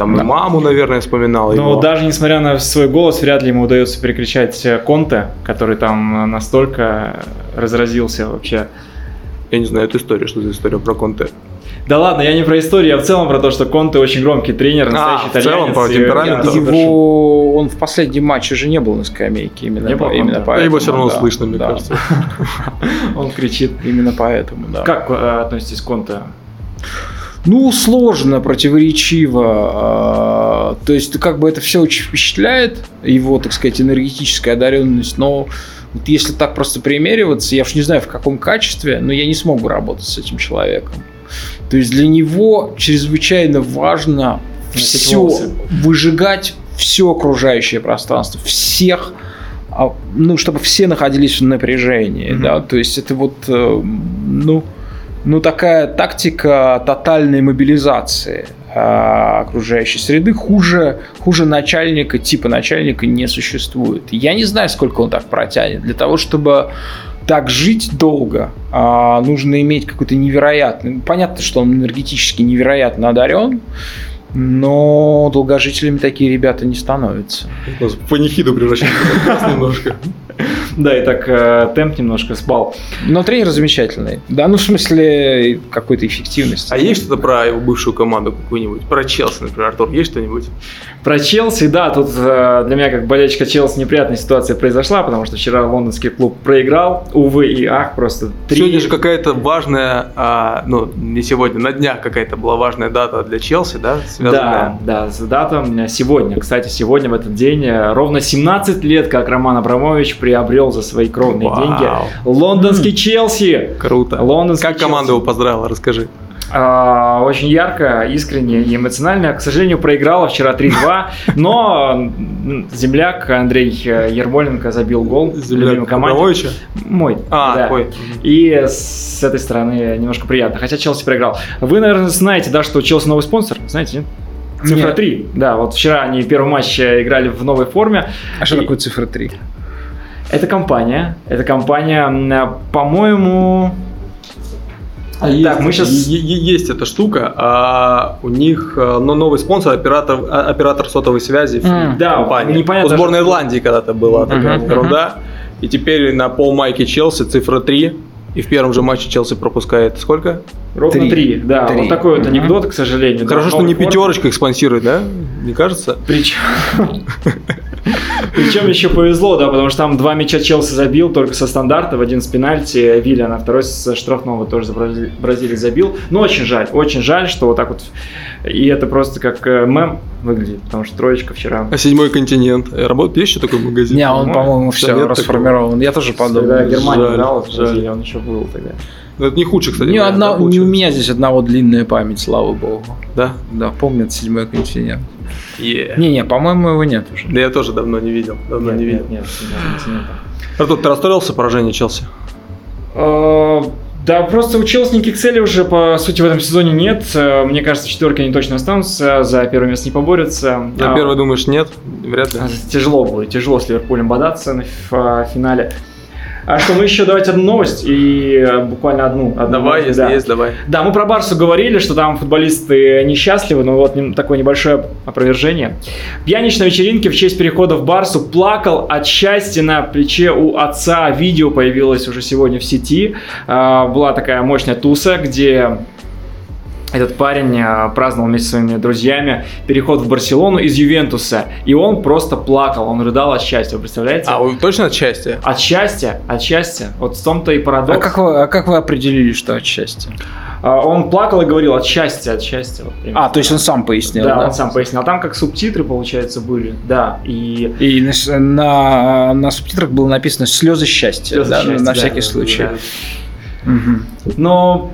Там да. и маму, наверное, вспоминал. Но его. даже несмотря на свой голос, вряд ли ему удается перекричать э, Конте, который там настолько разразился вообще. Я не знаю эту историю, что за история про Конте. Да ладно, я не про историю, а в целом про то, что Конте очень громкий тренер, а, настоящий а, итальянец. в целом про темперамент. Его... Он в последнем матче уже не был на скамейке, именно, не по... именно поэтому. Его все равно да, слышно, мне да. кажется. Он кричит. Именно поэтому, да. Как э, относитесь к Конте? Ну, сложно, противоречиво. А, то есть, как бы это все очень впечатляет, его, так сказать, энергетическая одаренность, но вот если так просто примериваться, я уж не знаю в каком качестве, но я не смогу работать с этим человеком. То есть для него чрезвычайно важно все выжигать все окружающее пространство, всех, а, ну, чтобы все находились в напряжении, mm-hmm. да, то есть это вот, э, ну, ну, такая тактика тотальной мобилизации а, окружающей среды хуже, хуже начальника, типа начальника не существует. Я не знаю, сколько он так протянет. Для того, чтобы так жить долго, а, нужно иметь какой-то невероятный... Понятно, что он энергетически невероятно одарен, но долгожителями такие ребята не становятся. Панихиду превращается немножко. Да, и так э, темп немножко спал. Но тренер замечательный. Да, ну в смысле какой-то эффективности. А есть что-то про его бывшую команду какую-нибудь? Про Челси, например, Артур, есть что-нибудь? Про Челси, да, тут э, для меня как болельщика Челси неприятная ситуация произошла, потому что вчера лондонский клуб проиграл, увы и ах, просто три... Сегодня же какая-то важная, а, ну не сегодня, на днях какая-то была важная дата для Челси, да? Связанная... Да, да, дата сегодня. Кстати, сегодня в этот день э, ровно 17 лет, как Роман Абрамович приобрел за свои кровные Вау. деньги лондонский Челси. Круто. Лондонский как команда его поздравила, расскажи. А, очень ярко, искренне и эмоционально. К сожалению, проиграла вчера 3-2, но земляк Андрей Ермоленко забил гол земляк команде. Мой. А, да. Ой. И с этой стороны немножко приятно. Хотя Челси проиграл. Вы, наверное, знаете, да, что Челси новый спонсор? Знаете, нет? Цифра Нет. 3. Да, вот вчера они в первом матче играли в новой форме. А что и... такое цифра 3? Это компания. Это компания, по-моему, а так, есть, мы сейчас... есть эта штука, а у них э, но новый спонсор, оператор, а, оператор сотовой связи mm. да, компании. Непонятно, у сборной что... Ирландии когда-то была такая uh-huh, ерунда. Uh-huh. И теперь на пол майки Челси цифра 3. И в первом же матче Челси пропускает сколько? Ровно три, три да. Три. Вот такой вот анекдот, к сожалению. Хорошо, да, что не пятерочка их спонсирует, да? Не кажется? Причем... Причем еще повезло, да, потому что там два мяча Челси забил только со стандарта, в один с пенальти Вилля, на второй со штрафного тоже за Бразилии забил. Но очень жаль, очень жаль, что вот так вот. И это просто как э, мем выглядит, потому что троечка вчера. А седьмой континент? Э, работает есть еще такой магазин? Не, он, по-моему, все расформирован. Я тоже подумал. Когда Германия играла в Бразилии, он еще был тогда. Но это не худший, кстати. Не, одна, не у меня здесь одного длинная память, слава богу. Да? Да, помнят седьмой континент. Yeah. Не-не, по-моему, его нет уже. Да я тоже давно не видел. Давно нет, не видел. Нет, нет, нет, Артур, ты расстроился поражение Челси? А, Да, просто училась не цели уже, по сути, в этом сезоне нет. Э, мне кажется, четверки они точно останутся, за первое место не поборются. За а, первое думаешь нет? Вряд ли. Тяжело будет, тяжело с Ливерпулем бодаться на финале. А что, мы еще давайте одну новость и э, буквально одну. одну давай, новость, если да. есть, давай. Да, мы про Барсу говорили, что там футболисты несчастливы, но вот такое небольшое опровержение. Пьянич на вечеринке в честь перехода в Барсу плакал от счастья на плече у отца. Видео появилось уже сегодня в сети. А, была такая мощная туса, где этот парень а, праздновал вместе со своими друзьями переход в Барселону из Ювентуса. И он просто плакал, он рыдал от счастья, вы представляете? А, вы точно от счастья? От счастья, от счастья. Вот в том-то и парадокс. А как вы, а как вы определили, что от счастья? А, он плакал и говорил от счастья, от счастья. Вот, а, то есть он сам пояснил, да? Да, он сам пояснил. А там как субтитры, получается, были, да. И, и на, на, на субтитрах было написано «Слезы счастья», слезы да, счастья, на всякий да, случай. Да. Угу. Но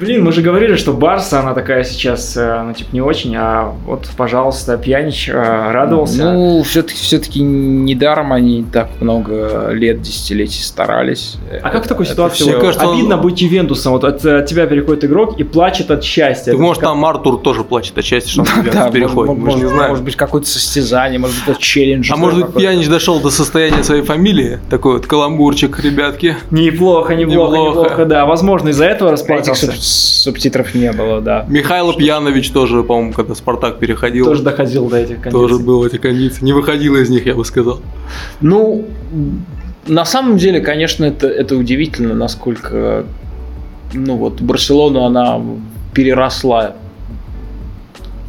Блин, мы же говорили, что Барса, она такая сейчас, э, ну, типа, не очень, а вот, пожалуйста, Пьянич э, радовался. Ну, все-таки, все-таки недаром они так много лет, десятилетий старались. А как в такой ситуации? Мне кажется, обидно он... быть Ювентусом, вот от, от тебя переходит игрок и плачет от счастья. Так, может, как... там Артур тоже плачет от счастья, что он да, переходит, может, мы не знаем. Может быть, какое-то состязание, может быть, это челлендж. А может быть, Пьянич дошел до состояния своей фамилии, такой вот каламбурчик, ребятки. Неплохо, неплохо, неплохо, неплохо да. Возможно, из-за этого расплатился субтитров не было, да. Михаил Пьянович тоже, по-моему, когда Спартак переходил. Тоже доходил до этих кондиций. Тоже был эти кондиции. Не выходил из них, я бы сказал. Ну, на самом деле, конечно, это, это удивительно, насколько ну вот Барселона, она переросла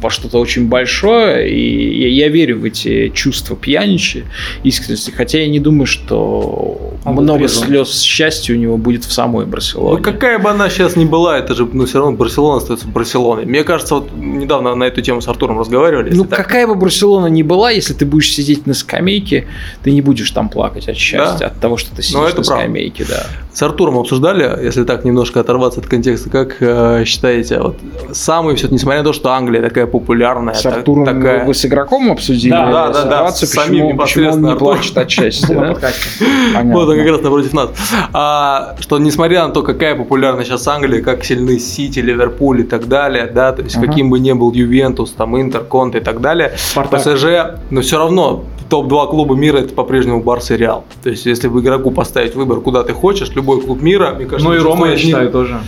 во что-то очень большое, и я, я верю в эти чувства пьяничи, искренности, хотя я не думаю, что а много слез счастья у него будет в самой Барселоне. Ну, какая бы она сейчас ни была, это же, ну, все равно Барселона остается Барселоной. Мне кажется, вот недавно на эту тему с Артуром разговаривали. Ну, какая бы Барселона ни была, если ты будешь сидеть на скамейке, ты не будешь там плакать от счастья, да? от того, что ты ну, сидишь ну, на правда. скамейке, да. С Артуром обсуждали, если так немножко оторваться от контекста, как э, считаете, вот самый все, несмотря на то, что Англия такая популярная. С Артуром такая... вы с игроком обсудили да, да, да, да, почему, почему он не плачет от счастья. Вот он как раз напротив нас. А, что несмотря на то, какая популярна сейчас Англия, как сильны Сити, Ливерпуль и так далее, да, то есть каким бы ни был Ювентус, там Интер, Конте и так далее, ПСЖ, но все равно топ-2 клуба мира это по-прежнему Барс и Реал. То есть, если в игроку поставить выбор, куда ты хочешь, любой клуб мира, мне кажется, ну и Рома, я считаю, тоже.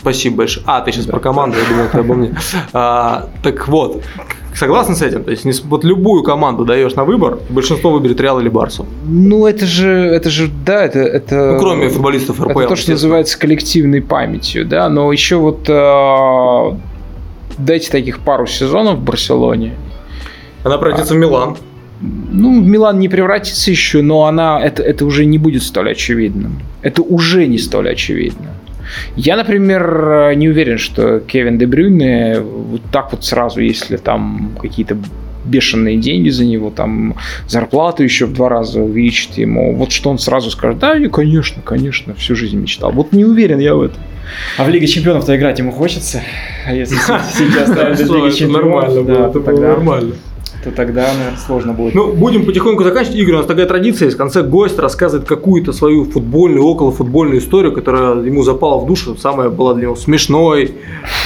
Спасибо большое. А, ты сейчас да, про команду, я думал, ты обо мне. А, так вот, согласен с этим? То есть, вот любую команду даешь на выбор, большинство выберет Реал или Барсу. Ну, это же, это же, да, это... это ну, кроме футболистов РПЛ. Это то, что называется коллективной памятью, да, но еще вот э, дайте таких пару сезонов в Барселоне. Она пройдется а, в Милан. Ну, Милан не превратится еще, но она, это, это уже не будет столь очевидным. Это уже не столь очевидно. Я, например, не уверен, что Кевин Де Брюйне вот так вот сразу, если там какие-то бешеные деньги за него, там зарплату еще в два раза увеличит ему, вот что он сразу скажет, да, и, конечно, конечно, всю жизнь мечтал. Вот не уверен я в этом. А в Лиге Чемпионов-то играть ему хочется, а если без Лиги Чемпионов, да, это нормально то тогда, наверное, сложно будет. Ну, будем потихоньку заканчивать. Игорь, у нас такая традиция есть. В конце гость рассказывает какую-то свою футбольную, околофутбольную историю, которая ему запала в душу. Самая была для него смешной,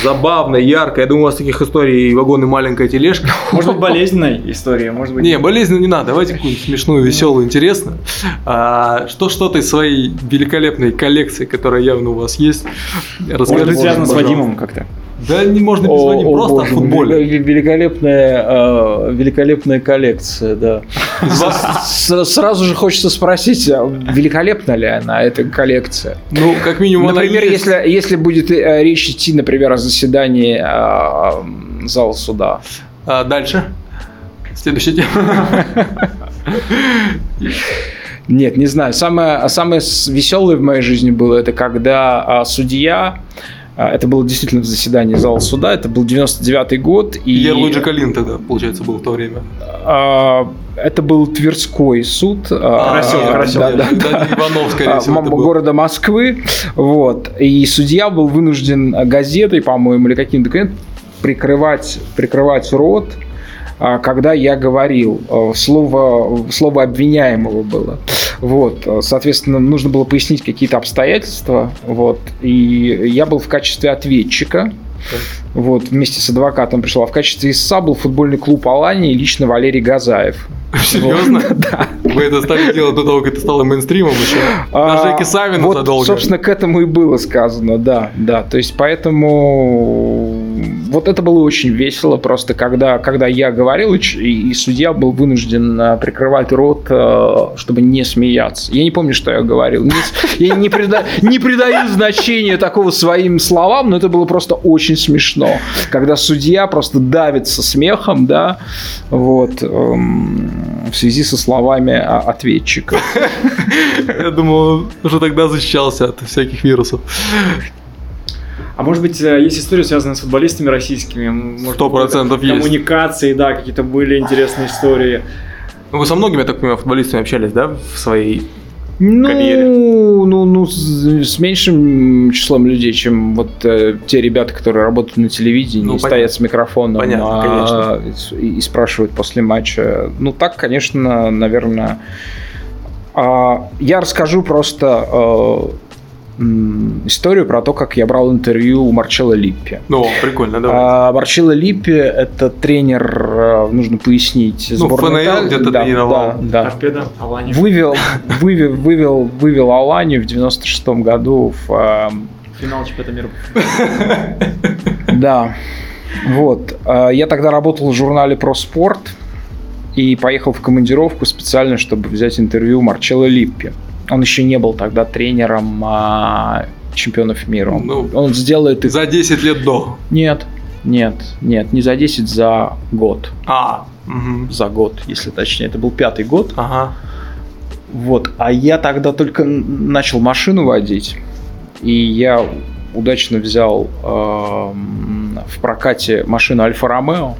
забавной, яркой. Я думаю, у вас таких историй вагон и маленькая тележка. Может быть, болезненная история, может быть. Не, болезненную не надо. Давайте какую-нибудь смешную, веселую, интересную. А, что что-то из своей великолепной коллекции, которая явно у вас есть, расскажите. Может быть, связано с Вадимом как-то. Да не можно без о, просто о, футболе. Великолепная, э, великолепная коллекция, да. Сразу же хочется спросить, а великолепна ли она, эта коллекция? Ну, как минимум Например, если, если будет э, речь идти, например, о заседании э, зала суда. А дальше? Следующая тема. Нет, не знаю. Самое, самое веселое в моей жизни было, это когда а, судья а, это было действительно заседание зала суда, это был 99-й год. И Ерлуджи Калин тогда, получается, был в то время. А, это был Тверской суд. А, Карасев, Карасев. Да, да, да. Иванов, скорее всего, Города Москвы. Вот. И судья был вынужден газетой, по-моему, или каким документом прикрывать, прикрывать рот когда я говорил, слово, слово обвиняемого было. Вот, соответственно, нужно было пояснить какие-то обстоятельства, вот, и я был в качестве ответчика, вот, вместе с адвокатом пришел. А в качестве ИСА был футбольный клуб Алани и лично Валерий Газаев. Серьезно? Да. Вы это стали делать до того, как это стало мейнстримом еще? На Жеке Савину вот, задолго. собственно, к этому и было сказано, да, да. То есть, поэтому вот это было очень весело просто, когда, когда я говорил, и, и судья был вынужден э, прикрывать рот, э, чтобы не смеяться. Я не помню, что я говорил. Не, я не, прида, не придаю значения такого своим словам, но это было просто очень смешно. Когда судья просто давится смехом, да, вот, эм, в связи со словами ответчика. Я думал, что тогда защищался от всяких вирусов. А может быть, э, есть история, связанная с футболистами российскими? Сто процентов есть. Коммуникации, да, какие-то были интересные истории. Ну, вы со многими, я так понимаю, футболистами общались, да, в своей ну, карьере? Ну, ну, с, меньшим числом людей, чем вот э, те ребята, которые работают на телевидении, ну, стоят с микрофоном понятно, а, и, и спрашивают после матча. Ну, так, конечно, наверное. А, я расскажу просто э, историю про то, как я брал интервью у Марчелла Липпи. Ну, прикольно, да. А, Марчелло Липпи – это тренер, э, нужно пояснить, ну, сборной ФНЛ где-то да, тренировал. Да, да. Торпеда, Вывел, вывел, вывел, вывел Аланию в 96-м году в... Э, Финал чемпионата мира. Да. Вот. Э, я тогда работал в журнале «Про спорт» и поехал в командировку специально, чтобы взять интервью Марчелло Липпи. Он еще не был тогда тренером а, чемпионов мира. Ну, он сделает их... За 10 лет до. Нет, нет, нет, не за 10, за год. А, угу. За год, если точнее. Это был пятый год. Ага. Вот, а я тогда только начал машину водить, и я удачно взял э, в прокате машину Альфа Ромео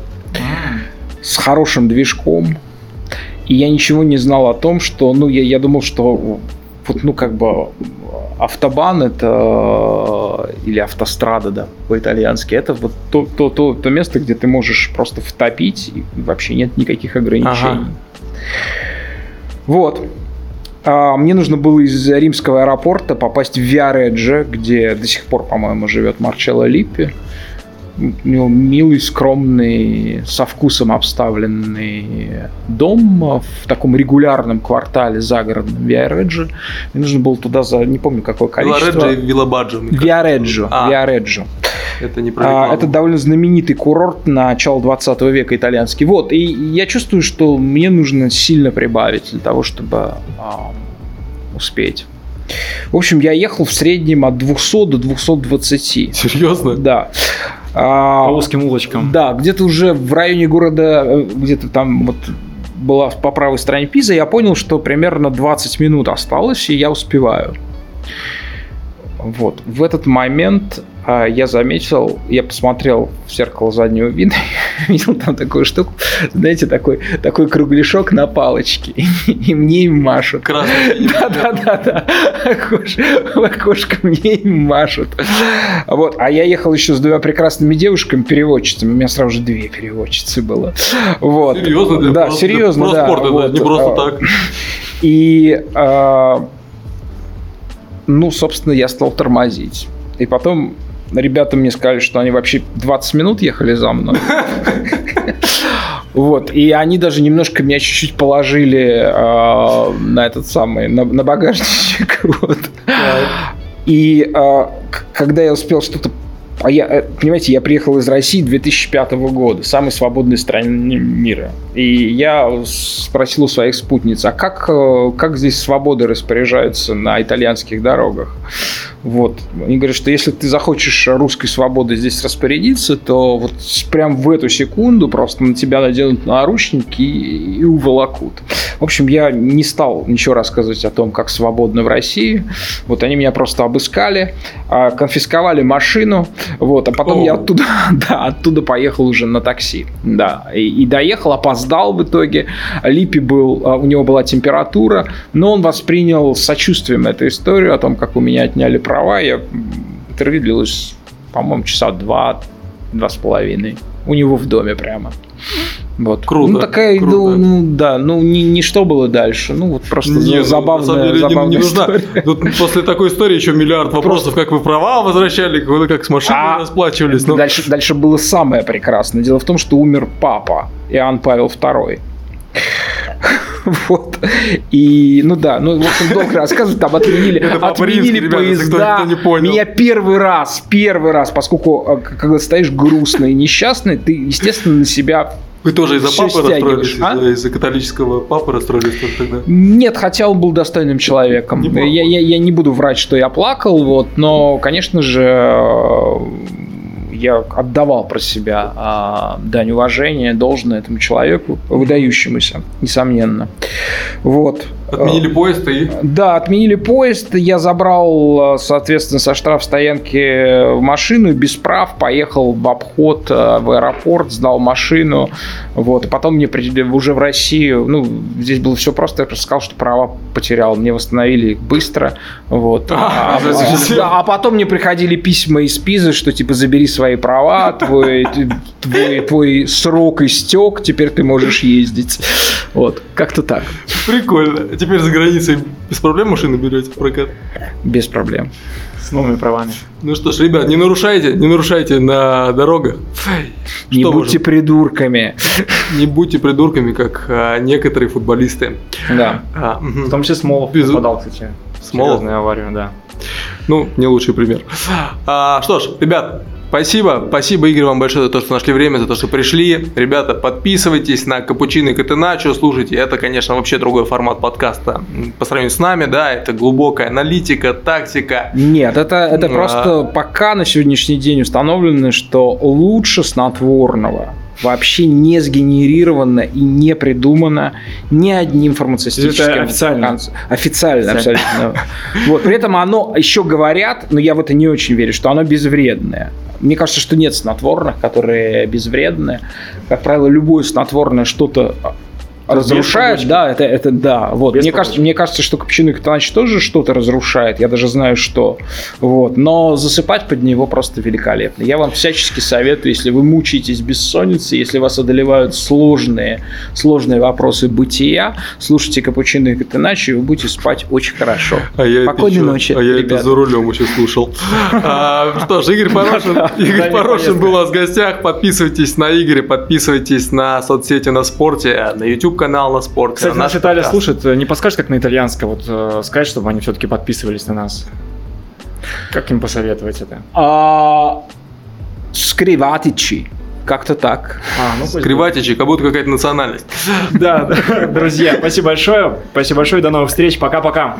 с хорошим движком, и я ничего не знал о том, что, ну, я, я думал, что вот, ну, как бы автобан это или автострада, да, по-итальянски, это вот то, то, то, то место, где ты можешь просто втопить, и вообще нет никаких ограничений. Ага. Вот. А, мне нужно было из римского аэропорта попасть в Виареджо, где до сих пор, по-моему, живет Марчелло Липпи у него милый, скромный, со вкусом обставленный дом в таком регулярном квартале загородном Виареджо. Мне нужно было туда за, не помню какое количество. Виареджо и Виллабаджо. Виареджо. А, Виареджо. Это не про а, Это довольно знаменитый курорт начала 20 века итальянский. Вот, и я чувствую, что мне нужно сильно прибавить для того, чтобы а, успеть. В общем, я ехал в среднем от 200 до 220. Серьезно? Да. А, По узким улочкам. Да, где-то уже в районе города, э, где-то там вот была по правой стороне Пиза, я понял, что примерно 20 минут осталось, и я успеваю. Вот. В этот момент а, я заметил, я посмотрел в зеркало заднего вида, видел там такую штуку, знаете, такой, такой кругляшок на палочке, и, мне им машут. Красный. Да-да-да, в окошко мне им машут. Вот, а я ехал еще с двумя прекрасными девушками-переводчицами, у меня сразу же две переводчицы было. Вот. Серьезно? Да, серьезно, для да. Спорта, вот. не просто так. И а, ну, собственно, я стал тормозить. И потом ребята мне сказали, что они вообще 20 минут ехали за мной. Вот, и они даже немножко меня чуть-чуть положили э, на этот самый, на, на багажничек. Вот. И э, когда я успел что-то а я, э, понимаете, я приехал из России 2005 года, самой свободной страны мира. И я спросил у своих спутниц, а как, э, как здесь свобода распоряжается на итальянских дорогах? Вот. Они говорят, что если ты захочешь русской свободы здесь распорядиться, то вот прям в эту секунду просто на тебя наденут наручники и, и уволокут. В общем, я не стал ничего рассказывать о том, как свободно в России. Вот они меня просто обыскали, а, конфисковали машину, вот, а потом О. я оттуда, да, оттуда поехал уже на такси, да, и, и доехал, опоздал в итоге. Липи был, а, у него была температура, но он воспринял сочувствием эту историю о том, как у меня отняли права, я интервью длилось, по-моему, часа два, два с половиной. У него в доме прямо. Вот. Круто, Ну, такая, круто. ну, ну, да, ну, не, не что было дальше. Ну, вот просто Не, ну, ну, забавная, на самом деле, не- забавная не, нужна. история. Тут после такой истории еще миллиард вопросов, как вы права возвращали, как с машиной А, расплачивались. Ну, Дальше, дальше было самое прекрасное. Дело в том, что умер папа Иоанн Павел II. Вот. И, ну да, ну, в общем, долго рассказывать, там отменили, Это отменили поезда. не. Меня первый раз, первый раз, поскольку, к- когда стоишь грустный и несчастный, ты, естественно, на себя... вы тоже из-за папы расстроились, а? из-за, из-за католического папы расстроились тогда. Нет, хотя он был достойным человеком. Неплохо. Я, я, я не буду врать, что я плакал, вот, но, конечно же, я отдавал про себя а, дань уважения, должное этому человеку, выдающемуся, несомненно. Вот. Отменили поезд и... Да, отменили поезд. Я забрал, э, соответственно, со штрафстоянки машину без прав, поехал в обход э, в аэропорт, сдал машину. Вот. И потом мне уже в Россию, ну, здесь было все просто, я просто сказал, что права потерял. Мне восстановили их быстро. Вот. А, А, а, а потом мне приходили письма из Пизы, что типа забери свои права, твой, твой, твой срок истек, теперь ты можешь ездить. Вот, как-то так, Прикольно. Теперь за границей без проблем машины берете в прокат? без проблем. С новыми правами. Ну что ж, ребят, не нарушайте, не нарушайте на дорогах. Не Что будьте можем? придурками. Не будьте придурками, как а, некоторые футболисты. Да. А, мгм. В том числе Смолов Без- попадал, кстати. Смолов? серьезную аварию, да. Ну, не лучший пример. А, что ж, ребят, спасибо. Спасибо, Игорь, вам большое за то, что нашли время, за то, что пришли. Ребята, подписывайтесь на Капучино и Катеначо, слушайте. Это, конечно, вообще другой формат подкаста. По сравнению с нами, да, это глубокая аналитика, тактика. Нет, это, это А. просто пока на сегодняшний день установлено, что лучше снотворного вообще не сгенерировано и не придумано ни одним фармацевтическим... Это официально. конц- Официально, абсолютно. Вот. При этом оно еще говорят, но я в это не очень верю, что оно безвредное. Мне кажется, что нет снотворных, которые безвредные. Как правило, любое снотворное что-то разрушает, да, это, это да. Вот. Без Мне кажется, мне кажется, что капучино и катанач тоже что-то разрушает. Я даже знаю, что. Вот. Но засыпать под него просто великолепно. Я вам всячески советую, если вы мучаетесь бессонницей, если вас одолевают сложные, сложные вопросы бытия, слушайте капучино и катанач, и вы будете спать очень хорошо. А я Спокойной это ночи, А я это ребята. за рулем еще слушал. А, Что ж, Игорь Порошин, Игорь Порошин был у нас в гостях. Подписывайтесь на Игоря, подписывайтесь на соцсети на спорте, на YouTube канал на спорте. Кстати, на наш Италия подкаст. слушает, не подскажешь, как на итальянском, вот э, сказать, чтобы они все-таки подписывались на нас? Как им посоветовать это? А, Скриватичи. Как-то так. А, ну, пусть Криватичи, как будто какая-то национальность. да. друзья, спасибо большое. Спасибо большое, до новых встреч, пока-пока.